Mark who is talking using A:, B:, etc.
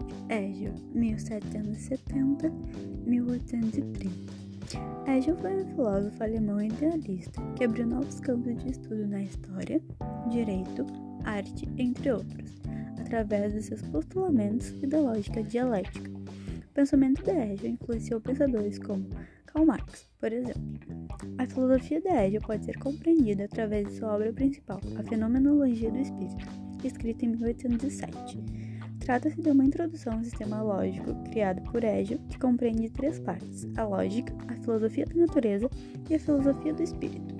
A: 1770-1830. Hegel foi um filósofo alemão idealista que abriu novos campos de estudo na história, direito, arte, entre outros, através de seus postulamentos e da lógica dialética. O pensamento de Hegel influenciou pensadores como Karl Marx, por exemplo. A filosofia de Hegel pode ser compreendida através de sua obra principal, A Fenomenologia do Espírito, escrita em 1807. Trata-se de uma introdução ao sistema lógico criado por Hegel, que compreende três partes: a lógica, a filosofia da natureza e a filosofia do espírito.